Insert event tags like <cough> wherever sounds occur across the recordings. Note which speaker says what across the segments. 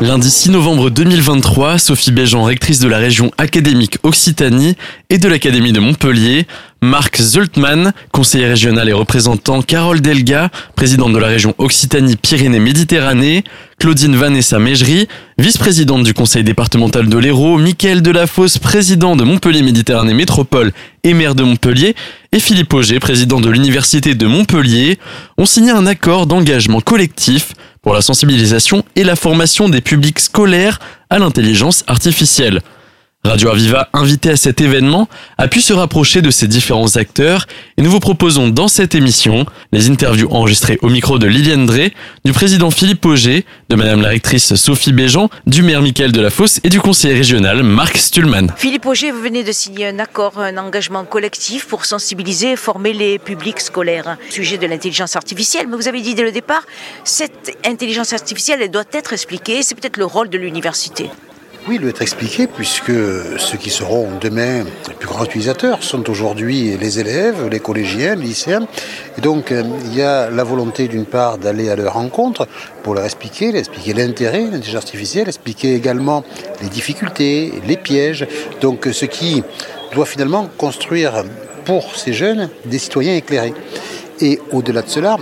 Speaker 1: Lundi 6 novembre 2023, Sophie Béjean, rectrice de la région académique Occitanie et de l'Académie de Montpellier, Marc Zultmann, conseiller régional et représentant, Carole Delga, présidente de la région Occitanie-Pyrénées-Méditerranée, Claudine Vanessa Mégerie, vice-présidente du conseil départemental de l'Hérault, Mickaël Delafosse, président de Montpellier Méditerranée Métropole et maire de Montpellier, et Philippe Auger, président de l'Université de Montpellier, ont signé un accord d'engagement collectif pour la sensibilisation et la formation des publics scolaires à l'intelligence artificielle. Radio Aviva, invité à cet événement, a pu se rapprocher de ces différents acteurs et nous vous proposons dans cette émission les interviews enregistrées au micro de Liliane Drey, du président Philippe Auger, de madame la rectrice Sophie Béjean, du maire Michael Delafosse et du conseiller régional Marc Stulman.
Speaker 2: Philippe Auger, vous venez de signer un accord, un engagement collectif pour sensibiliser et former les publics scolaires sujet de l'intelligence artificielle. Mais vous avez dit dès le départ, cette intelligence artificielle, elle doit être expliquée. C'est peut-être le rôle de l'université.
Speaker 3: Oui, il doit être expliqué puisque ceux qui seront demain les plus grands utilisateurs sont aujourd'hui les élèves, les collégiens, les lycéens. Et donc euh, il y a la volonté d'une part d'aller à leur rencontre pour leur expliquer, leur expliquer l'intérêt de l'intelligence artificielle, expliquer également les difficultés, les pièges. Donc ce qui doit finalement construire pour ces jeunes des citoyens éclairés. Et au-delà de cela,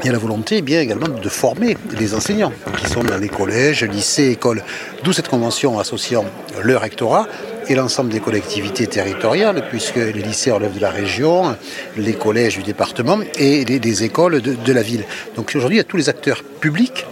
Speaker 3: il y a la volonté bien également de former les enseignants qui sont dans les collèges, lycées, écoles. D'où cette convention associant le rectorat et l'ensemble des collectivités territoriales, puisque les lycées relèvent de la région, les collèges du département et les, écoles de, de, la ville. Donc aujourd'hui, il y a tous les acteurs publics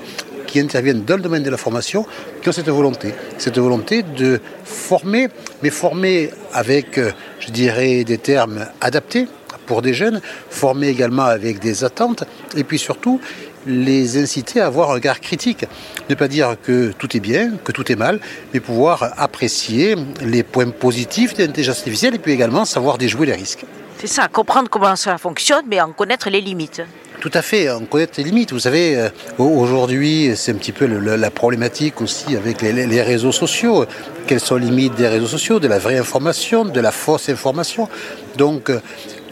Speaker 3: qui interviennent dans le domaine de la formation qui ont cette volonté. Cette volonté de former, mais former avec, euh, je dirais, des termes adaptés pour des jeunes, former également avec des attentes, et puis surtout les inciter à avoir un regard critique. Ne pas dire que tout est bien, que tout est mal, mais pouvoir apprécier les points positifs de l'intelligence artificielle et puis également savoir déjouer les risques.
Speaker 2: C'est ça, comprendre comment ça fonctionne, mais en connaître les limites.
Speaker 3: Tout à fait, en connaître les limites. Vous savez, euh, aujourd'hui, c'est un petit peu la problématique aussi avec les, réseaux sociaux. Quelles sont les limites des réseaux sociaux, de la vraie information, de la fausse information? Donc, euh,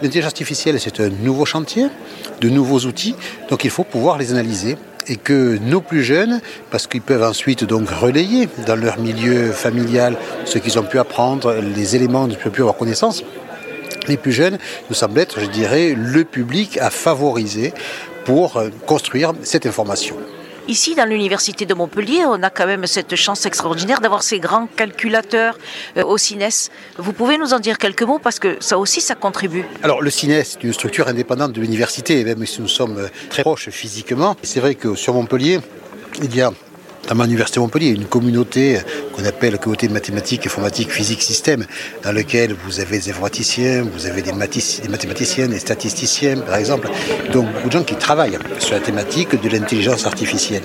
Speaker 3: L'intelligence artificielle, c'est un nouveau chantier, de nouveaux outils, donc il faut pouvoir les analyser et que nos plus jeunes, parce qu'ils peuvent ensuite donc relayer dans leur milieu familial ce qu'ils ont pu apprendre, les éléments dont ils ont pu avoir connaissance, les plus jeunes nous semblent être, je dirais, le public à favoriser pour construire cette information.
Speaker 2: Ici, dans l'université de Montpellier, on a quand même cette chance extraordinaire d'avoir ces grands calculateurs euh, au CINES. Vous pouvez nous en dire quelques mots parce que ça aussi, ça contribue.
Speaker 3: Alors, le CINES est une structure indépendante de l'université, même si nous sommes très proches physiquement. C'est vrai que sur Montpellier, il y a à l'Université Montpellier, une communauté qu'on appelle la communauté de mathématiques, informatique, physique, système, dans laquelle vous avez des informaticiens, vous avez des, des mathématiciens, des statisticiens, par exemple. Donc, beaucoup de gens qui travaillent sur la thématique de l'intelligence artificielle.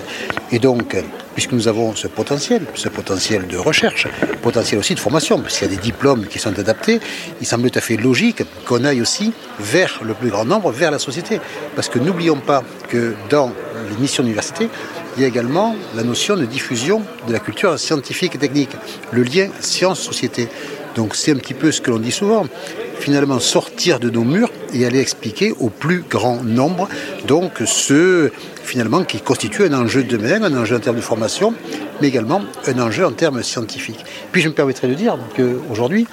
Speaker 3: Et donc, puisque nous avons ce potentiel, ce potentiel de recherche, potentiel aussi de formation, parce qu'il y a des diplômes qui sont adaptés, il semble tout à fait logique qu'on aille aussi vers le plus grand nombre, vers la société. Parce que n'oublions pas que dans les missions d'université, il y a également la notion de diffusion de la culture scientifique et technique, le lien science-société. Donc c'est un petit peu ce que l'on dit souvent. Finalement, sortir de nos murs et aller expliquer au plus grand nombre, donc ce qui constitue un enjeu de demain, un enjeu en termes de formation, mais également un enjeu en termes scientifiques. Puis je me permettrai de dire qu'aujourd'hui,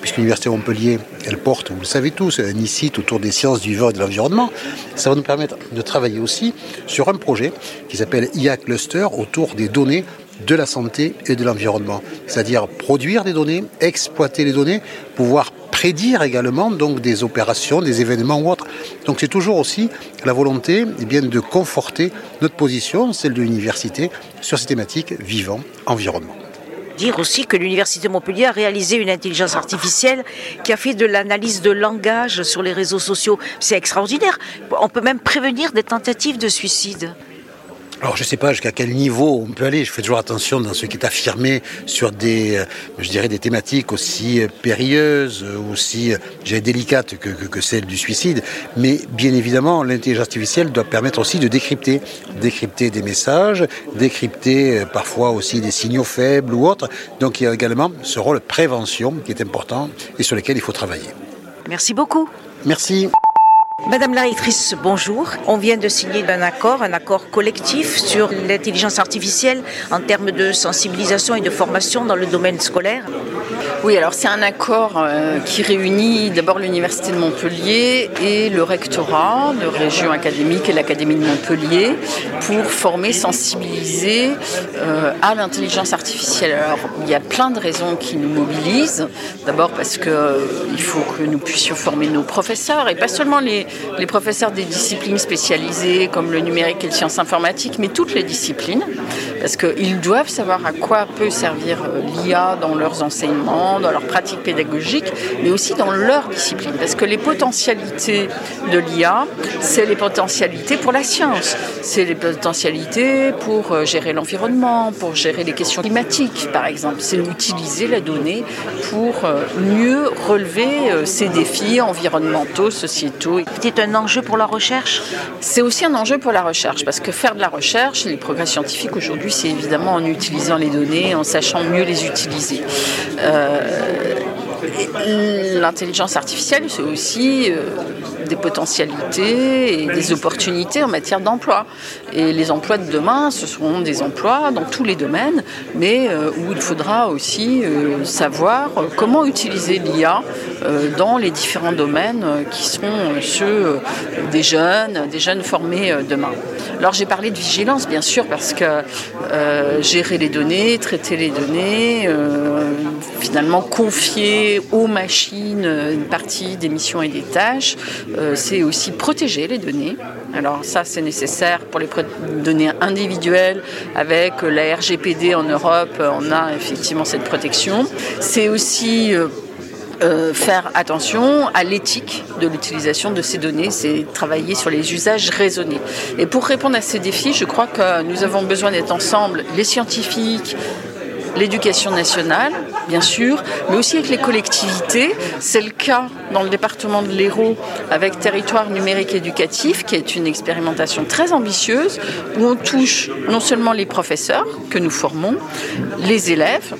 Speaker 3: puisque l'Université Montpellier, elle porte, vous le savez tous, un ICIT autour des sciences du vivant et de l'environnement, ça va nous permettre de travailler aussi sur un projet qui s'appelle IA Cluster autour des données de la santé et de l'environnement. C'est-à-dire produire des données, exploiter les données, pouvoir prédire également donc des opérations, des événements ou autres. Donc c'est toujours aussi la volonté eh bien, de conforter notre position, celle de l'université, sur ces thématiques vivant, environnement
Speaker 2: dire aussi que l'Université de Montpellier a réalisé une intelligence artificielle qui a fait de l'analyse de langage sur les réseaux sociaux. C'est extraordinaire. On peut même prévenir des tentatives de suicide.
Speaker 3: Alors je ne sais pas jusqu'à quel niveau on peut aller. Je fais toujours attention dans ce qui est affirmé sur des, euh, je dirais, des thématiques aussi euh, périlleuses, aussi euh, délicates que, que, que celle du suicide. Mais bien évidemment, l'intelligence artificielle doit permettre aussi de décrypter, décrypter des messages, décrypter parfois aussi des signaux faibles ou autres. Donc il y a également ce rôle prévention qui est important et sur lequel il faut travailler.
Speaker 2: Merci beaucoup.
Speaker 3: Merci.
Speaker 2: Madame la rectrice, bonjour. On vient de signer un accord, un accord collectif sur l'intelligence artificielle en termes de sensibilisation et de formation dans le domaine scolaire.
Speaker 4: Oui, alors c'est un accord euh, qui réunit d'abord l'Université de Montpellier et le rectorat de région académique et l'Académie de Montpellier pour former, sensibiliser euh, à l'intelligence artificielle. Alors il y a plein de raisons qui nous mobilisent. D'abord parce qu'il euh, faut que nous puissions former nos professeurs et pas seulement les, les professeurs des disciplines spécialisées comme le numérique et les sciences informatiques, mais toutes les disciplines, parce qu'ils doivent savoir à quoi peut servir l'IA dans leurs enseignements dans leur pratique pédagogique, mais aussi dans leur discipline. Parce que les potentialités de l'IA, c'est les potentialités pour la science, c'est les potentialités pour euh, gérer l'environnement, pour gérer les questions climatiques, par exemple. C'est utiliser la donnée pour euh, mieux relever euh, ces défis environnementaux, sociétaux.
Speaker 2: C'est un enjeu pour la recherche?
Speaker 4: C'est aussi un enjeu pour la recherche, parce que faire de la recherche, les progrès scientifiques aujourd'hui, c'est évidemment en utilisant les données, en sachant mieux les utiliser. L'intelligence artificielle, c'est aussi euh, des potentialités et des opportunités en matière d'emploi. Et les emplois de demain, ce seront des emplois dans tous les domaines, mais euh, où il faudra aussi euh, savoir comment utiliser l'IA dans les différents domaines qui seront ceux des jeunes, des jeunes formés demain. Alors j'ai parlé de vigilance, bien sûr, parce que gérer les données, traiter les données, finalement confier aux machines une partie des missions et des tâches, euh, c'est aussi protéger les données. Alors ça, c'est nécessaire pour les données individuelles. Avec la RGPD en Europe, on a effectivement cette protection. C'est aussi... Euh, euh, faire attention à l'éthique de l'utilisation de ces données, c'est travailler sur les usages raisonnés. Et pour répondre à ces défis, je crois que nous avons besoin d'être ensemble, les scientifiques, l'éducation nationale, bien sûr, mais aussi avec les collectivités. C'est le cas dans le département de l'Hérault avec Territoire numérique éducatif, qui est une expérimentation très ambitieuse, où on touche non seulement les professeurs que nous formons, les élèves,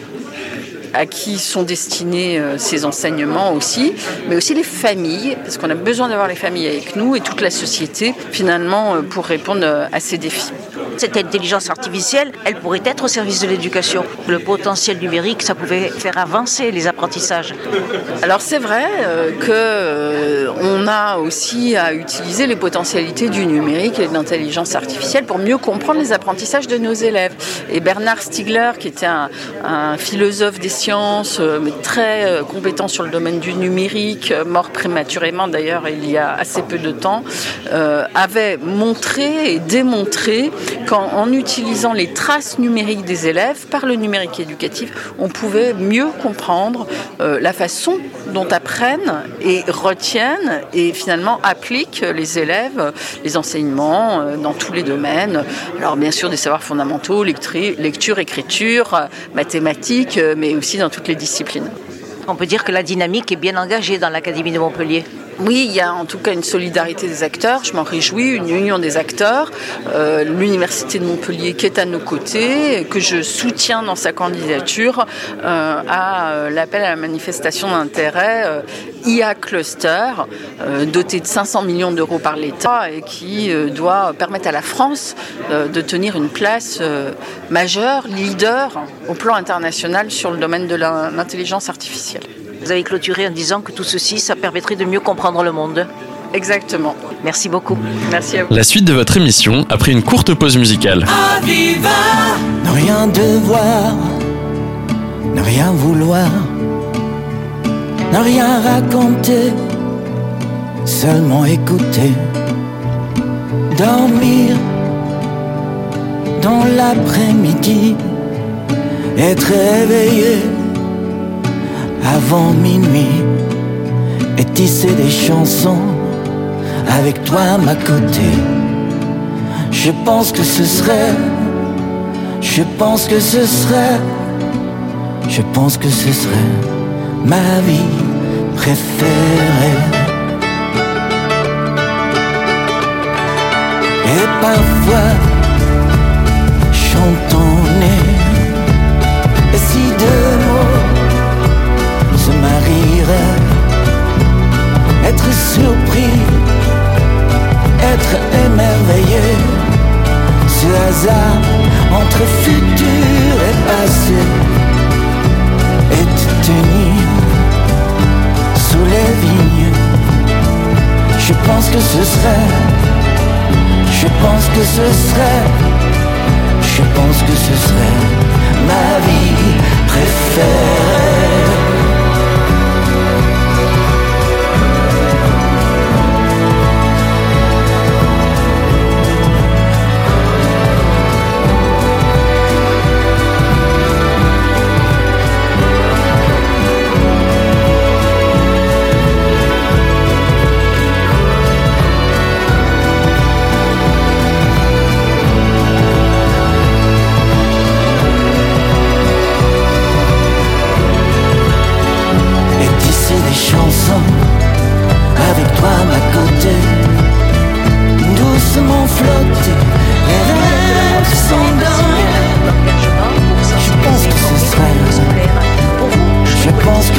Speaker 4: à qui sont destinés euh, ces enseignements aussi, mais aussi les familles, parce qu'on a besoin d'avoir les familles avec nous et toute la société finalement euh, pour répondre euh, à ces défis
Speaker 2: cette intelligence artificielle, elle pourrait être au service de l'éducation. Le potentiel numérique, ça pouvait faire avancer les apprentissages.
Speaker 4: Alors c'est vrai euh, que euh, on a aussi à utiliser les potentialités du numérique et de l'intelligence artificielle pour mieux comprendre les apprentissages de nos élèves. Et Bernard Stiegler, qui était un, philosophe des sciences, euh, très compétent sur le domaine du numérique, mort prématurément d'ailleurs il y a assez peu de temps, avait montré et démontré qu'en utilisant les traces numériques des élèves par le numérique éducatif, on pouvait mieux comprendre euh, la façon dont apprennent et retiennent et finalement appliquent les élèves les enseignements euh, dans tous les domaines. Alors bien sûr des savoirs fondamentaux, lecture, écriture, mathématiques, euh, mais aussi dans toutes les disciplines.
Speaker 2: On peut dire que la dynamique est bien engagée dans l'Académie de Montpellier.
Speaker 4: Oui, il y a en tout cas une solidarité des acteurs, je m'en réjouis, une union des acteurs. Euh, l'Université de Montpellier qui est à nos côtés, que je soutiens dans sa candidature euh, à euh, l'appel à la manifestation d'intérêt IA Cluster, doté de 500 millions d'euros par l'État et qui doit permettre à la France de tenir une place majeure, leader au plan international sur le domaine de l'intelligence artificielle.
Speaker 2: Vous avez clôturé en disant que tout ceci, ça permettrait de mieux comprendre le monde.
Speaker 4: Exactement.
Speaker 2: Merci beaucoup.
Speaker 4: Merci à vous.
Speaker 1: La suite de votre émission après une courte pause musicale.
Speaker 5: Ne rien devoir, ne rien vouloir, ne rien raconter, seulement écouter, dormir dans l'après-midi, être réveillé avant minuit et tisser des chansons avec toi à ma côté. Je pense que ce serait, je pense que ce serait, je pense que ce serait ma vie préférée. Et parfois, que ce serait,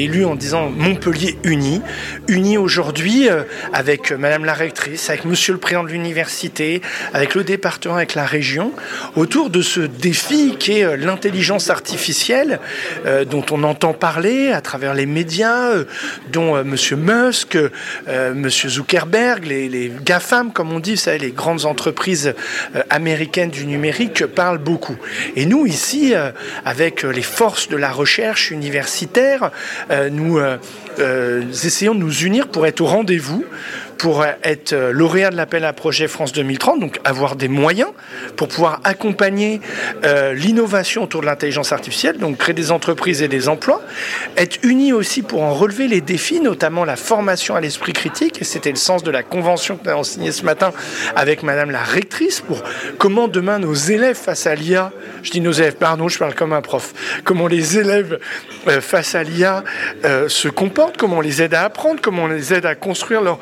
Speaker 6: élu en disant Montpellier uni, uni aujourd'hui euh, avec Madame la rectrice, avec Monsieur le président de l'université, avec le département, avec la région, autour de ce défi qui est euh, l'intelligence artificielle, euh, dont on entend parler à travers les médias, dont Monsieur Musk, Monsieur Zuckerberg, les, GAFAM, comme on dit, ça, les grandes entreprises américaines du numérique parlent beaucoup. Et nous ici, avec les forces de la recherche universitaire, nous euh, euh, essayons de nous unir pour être au rendez-vous pour être lauréat de l'appel à projet France 2030, donc avoir des moyens pour pouvoir accompagner euh, l'innovation autour de l'intelligence artificielle, donc créer des entreprises et des emplois, être unis aussi pour en relever les défis, notamment la formation à l'esprit critique, et c'était le sens de la convention que nous avons signée ce matin avec Madame la rectrice, pour comment demain nos élèves face à l'IA, je dis nos élèves, pardon, je parle comme un prof, comment les élèves euh, face à l'IA euh, se comportent, comment on les aide à apprendre, comment on les aide à construire leur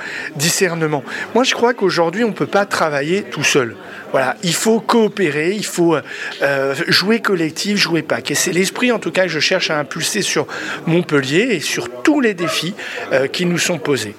Speaker 6: moi, je crois qu'aujourd'hui, on ne peut pas travailler tout seul. Voilà, il faut coopérer, il faut euh, jouer collectif, jouer pack. Et c'est l'esprit, en tout cas, que je cherche à impulser sur Montpellier et sur tous les défis euh, qui nous sont posés.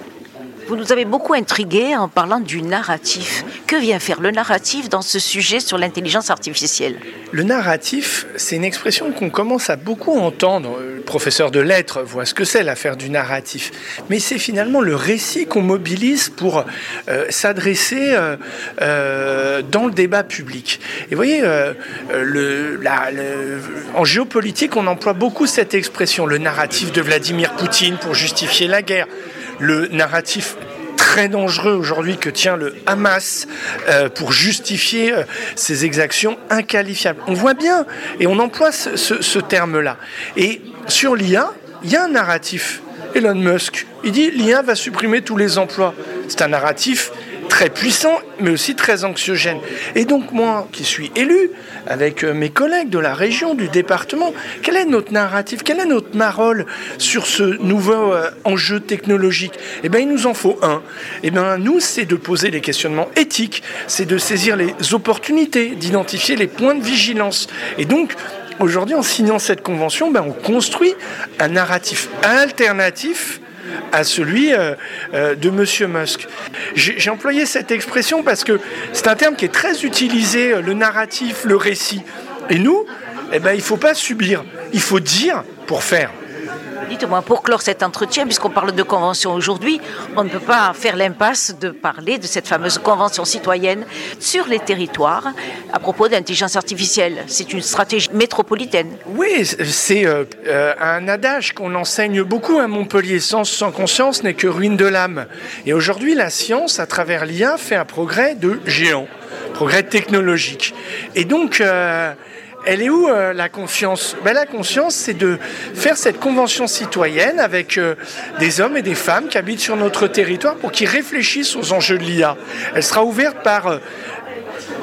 Speaker 2: Vous nous avez beaucoup intrigué en parlant du narratif. Que vient faire le narratif dans ce sujet sur l'intelligence artificielle?
Speaker 6: Le narratif, c'est une expression qu'on commence à beaucoup entendre. Le professeur de lettres voit ce que c'est l'affaire du narratif. Mais c'est finalement le récit qu'on mobilise pour euh, s'adresser euh, euh, dans le débat public. Et vous voyez, en géopolitique, on emploie beaucoup cette expression, le narratif de Vladimir Poutine pour justifier la guerre le narratif très dangereux aujourd'hui que tient le Hamas euh, pour justifier euh, ces exactions inqualifiables. On voit bien, et on emploie ce, terme-là. Et sur l'IA, il y a un narratif. Elon Musk, il dit l'IA va supprimer tous les emplois. C'est un narratif très puissant, mais aussi très anxiogène. Et donc moi, qui suis élu, avec euh, mes collègues de la région, du département, quel est notre narratif, quel est notre marole sur ce nouveau euh, enjeu technologique? Eh bien, il nous en faut un. Eh bien, nous, c'est de poser des questionnements éthiques, c'est de saisir les opportunités, d'identifier les points de vigilance. Et donc, aujourd'hui, en signant cette convention, ben, on construit un narratif alternatif à celui euh, euh, de M. Musk. J'ai employé cette expression parce que c'est un terme qui est très utilisé, euh, le narratif, le récit. Et nous, eh ben, il ne faut pas subir, il faut dire pour faire.
Speaker 2: Dites-moi, pour clore cet entretien, puisqu'on parle de convention aujourd'hui, on ne peut pas faire l'impasse de parler de cette fameuse convention citoyenne sur les territoires à propos d'intelligence artificielle. C'est une stratégie métropolitaine.
Speaker 6: Oui, c'est euh, euh, un adage qu'on enseigne beaucoup à Montpellier. Sans conscience n'est que ruine de l'âme. Et aujourd'hui, la science, à travers l'IA, fait un progrès de géant, progrès technologique. Et donc, euh, elle est où euh, la conscience? Ben, La conscience, c'est de faire cette convention citoyenne avec euh, des hommes et des femmes qui habitent sur notre territoire pour qu'ils réfléchissent aux enjeux de l'IA. Elle sera ouverte par euh,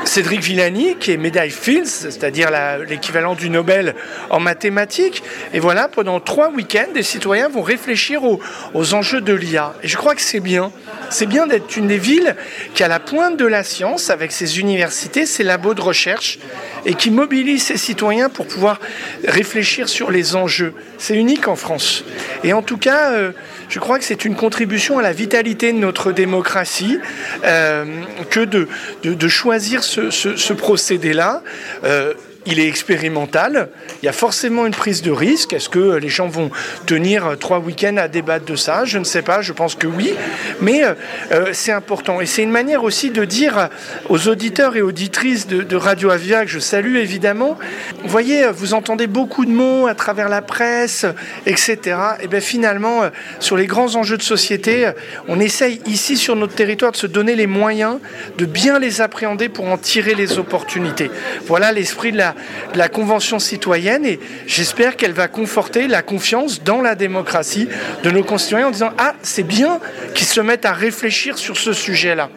Speaker 6: Cédric Villani, qui est médaille Fields, c'est-à-dire l'équivalent du Nobel en mathématiques. Et voilà, pendant trois week-ends, des citoyens vont réfléchir aux, enjeux de l'IA. Et je crois que c'est bien. C'est bien d'être une des villes qui a la pointe de la science avec ses universités, ses labos de recherche et qui mobilise ses citoyens pour pouvoir réfléchir sur les enjeux. C'est unique en France. Et en tout cas, euh, je crois que c'est une contribution à la vitalité de notre démocratie euh, que de, choisir ce, ce, procédé-là. Euh, il est expérimental. Il y a forcément une prise de risque. Est-ce que les gens vont tenir trois week-ends à débattre de ça? Je ne sais pas. Je pense que oui. Mais euh, euh, c'est important. Et c'est une manière aussi de dire aux auditeurs et auditrices de, Radio Avia, que je salue évidemment, vous voyez, vous entendez beaucoup de mots à travers la presse, etc. Et bien finalement, euh, sur les grands enjeux de société, on essaye ici sur notre territoire de se donner les moyens de bien les appréhender pour en tirer les opportunités. Voilà l'esprit de la, la Convention citoyenne et j'espère qu'elle va conforter la confiance dans la démocratie de nos concitoyens en disant Ah, c'est bien qu'ils se mettent à réfléchir sur ce sujet-là.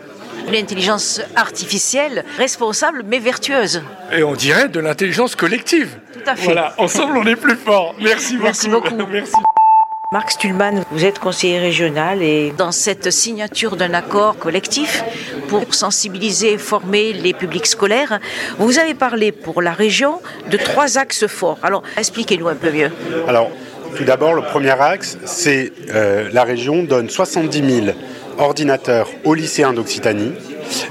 Speaker 2: L'intelligence artificielle responsable mais vertueuse.
Speaker 6: Et on dirait de l'intelligence collective.
Speaker 2: Tout à fait.
Speaker 6: Voilà, ensemble on est plus fort. Merci beaucoup. <laughs>
Speaker 2: Merci beaucoup.
Speaker 6: Merci.
Speaker 2: Marc Stulman, vous êtes conseiller régional et dans cette signature d'un accord collectif pour sensibiliser et former les publics scolaires, vous avez parlé pour la région de trois axes forts. Alors, expliquez-nous un peu mieux.
Speaker 7: Alors, tout d'abord, le premier axe, c'est euh, la région donne 70 000 ordinateurs aux lycéens d'Occitanie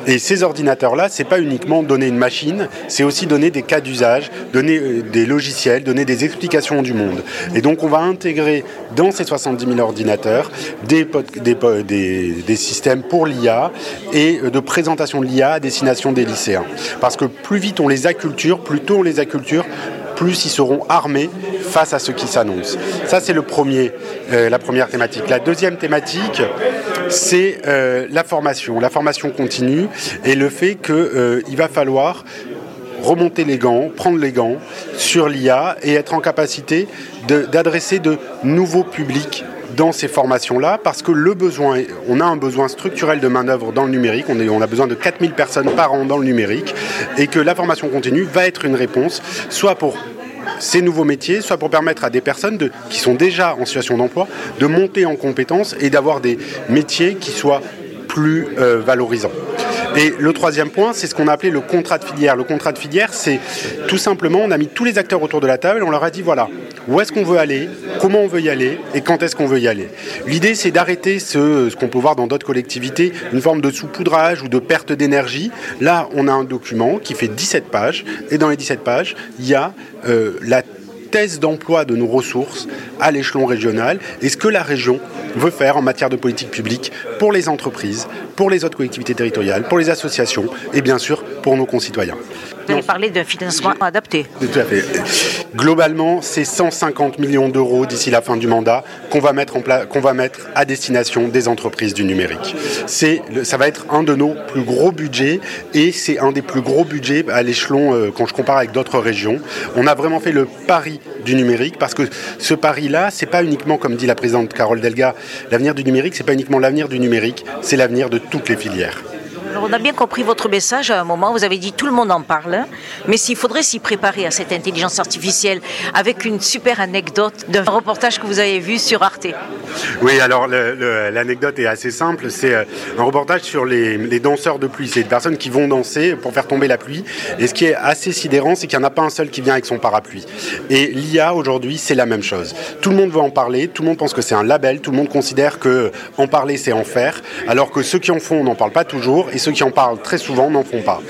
Speaker 7: et ces ordinateurs-là, c'est pas uniquement donner une machine, c'est aussi donner des cas d'usage, donner euh, des logiciels, donner des explications du monde. Et donc on va intégrer dans ces 70 000 ordinateurs des, systèmes pour l'IA et euh, de présentation de l'IA à destination des lycéens. Parce que plus vite on les acculture, plus tôt on les acculture, plus ils seront armés face à ce qui s'annonce. Ça, c'est euh, la première thématique. La deuxième thématique, c'est euh, la formation, la formation continue et le fait qu'il euh, va falloir remonter les gants, prendre les gants sur l'IA et être en capacité d'adresser de, nouveaux publics dans ces formations-là parce que le besoin, on a un besoin structurel de main-d'œuvre dans le numérique, on, on a besoin de 4000 personnes par an dans le numérique et que la formation continue va être une réponse, soit pour ces nouveaux métiers, soit pour permettre à des personnes qui sont déjà en situation d'emploi de monter en compétences et d'avoir des métiers qui soient plus euh, valorisants. Et le troisième point, c'est ce qu'on a appelé le contrat de filière. Le contrat de filière, c'est tout simplement, on a mis tous les acteurs autour de la table on leur a dit voilà, où est-ce qu'on veut aller, comment on veut y aller et quand est-ce qu'on veut y aller. L'idée, c'est d'arrêter ce, ce qu'on peut voir dans d'autres collectivités, une forme de saupoudrage ou de perte d'énergie. Là, on a un document qui fait 17 pages et dans les 17 pages, il y a euh, la thèse d'emploi de nos ressources à l'échelon régional et ce que la région veut faire en matière de politique publique pour les entreprises, pour les autres collectivités territoriales, pour les associations et bien sûr pour nos concitoyens.
Speaker 2: Vous allez parler d'un financement adapté.
Speaker 7: Tout à fait. Globalement, c'est 150 millions d'euros d'ici la fin du mandat qu'on va mettre en qu'on va mettre à destination des entreprises du numérique. C'est, ça va être un de nos plus gros budgets et c'est un des plus gros budgets à l'échelon euh, quand je compare avec d'autres régions. On a vraiment fait le pari du numérique parce que ce pari-là, c'est pas uniquement comme dit la présidente Carole Delga, l'avenir du numérique, c'est pas uniquement l'avenir du numérique, c'est l'avenir de toutes les filières
Speaker 2: on a bien compris votre message à un moment. Vous avez dit tout le monde en parle, mais s'il faudrait s'y préparer à cette intelligence artificielle avec une super anecdote d'un reportage que vous avez vu sur Arte.
Speaker 7: Oui, alors l'anecdote est assez simple. C'est euh, un reportage sur les, danseurs de pluie. C'est des personnes qui vont danser pour faire tomber la pluie. Et ce qui est assez sidérant, c'est qu'il n'y en a pas un seul qui vient avec son parapluie. Et l'IA aujourd'hui, c'est la même chose. Tout le monde veut en parler, tout le monde pense que c'est un label, tout le monde considère que en parler, c'est en faire, alors que ceux qui en font n'en parlent pas toujours. Ceux qui en parlent très souvent n'en font pas.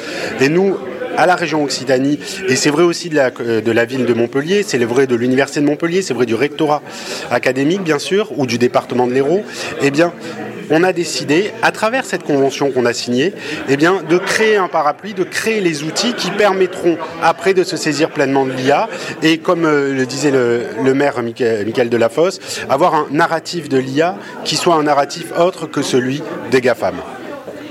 Speaker 7: Et nous, à la région Occitanie, et c'est vrai aussi de la, euh, de la ville de Montpellier, c'est vrai de l'université de Montpellier, c'est vrai du rectorat académique bien sûr, ou du département de l'Hérault, eh bien on a décidé, à travers cette convention qu'on a signée, eh bien, de créer un parapluie, de créer les outils qui permettront après de se saisir pleinement de l'IA et, comme euh, le disait le, maire Michael Delafosse, avoir un narratif de l'IA qui soit un narratif autre que celui des GAFAM.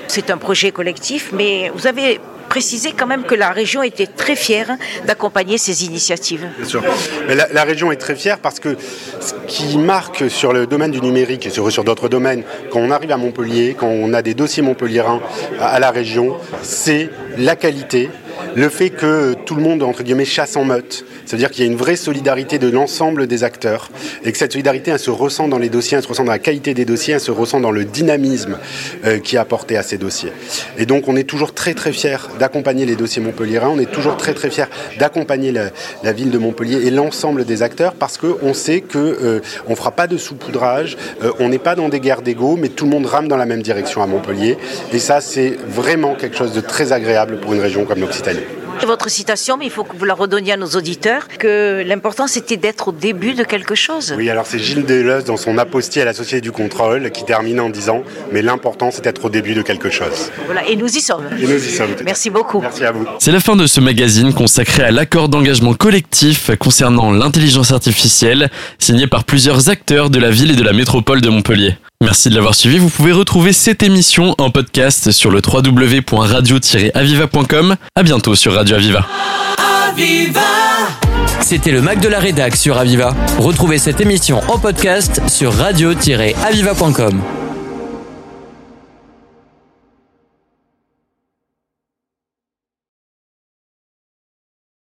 Speaker 2: C'est un projet collectif, mais vous avez précisé quand même que la région était très fière d'accompagner ces initiatives.
Speaker 7: Bien sûr. la, région est très fière parce que ce qui marque sur le domaine du numérique et sur, sur d'autres domaines, quand on arrive à Montpellier, quand on a des dossiers montpelliérains à, à la région, c'est la qualité le fait que tout le monde, entre guillemets, chasse en meute, c'est-à-dire qu'il y a une vraie solidarité de l'ensemble des acteurs et que cette solidarité, elle se ressent dans les dossiers, elle se ressent dans la qualité des dossiers, elle se ressent dans le dynamisme euh, qui est apporté à ces dossiers. Et donc, on est toujours très très fiers d'accompagner les dossiers montpelliérains, on est toujours très très fiers d'accompagner la, ville de Montpellier et l'ensemble des acteurs parce qu'on sait qu'on euh, ne fera pas de saupoudrage, euh, on n'est pas dans des guerres d'ego, mais tout le monde rame dans la même direction à Montpellier. Et ça, c'est vraiment quelque chose de très agréable pour une région comme l'Occitanie
Speaker 2: votre citation, mais il faut que vous la redonniez à nos auditeurs, que l'important c'était d'être au début de quelque chose.
Speaker 7: Oui, alors c'est Gilles Deleuze dans son apostille à la Société du Contrôle qui termine en disant Mais l'important c'est d'être au début de quelque chose.
Speaker 2: Voilà, et nous y sommes.
Speaker 7: Et nous y sommes.
Speaker 2: Merci beaucoup.
Speaker 7: Merci à vous.
Speaker 1: C'est la fin de ce magazine consacré à l'accord d'engagement collectif concernant l'intelligence artificielle, signé par plusieurs acteurs de la ville et de la métropole de Montpellier. Merci de l'avoir suivi. Vous pouvez retrouver cette émission en podcast sur le www.radio-aviva.com. À bientôt sur Radio Aviva.
Speaker 8: Aviva C'était le Mac de la Rédac sur Aviva. Retrouvez cette émission en podcast sur radio-aviva.com.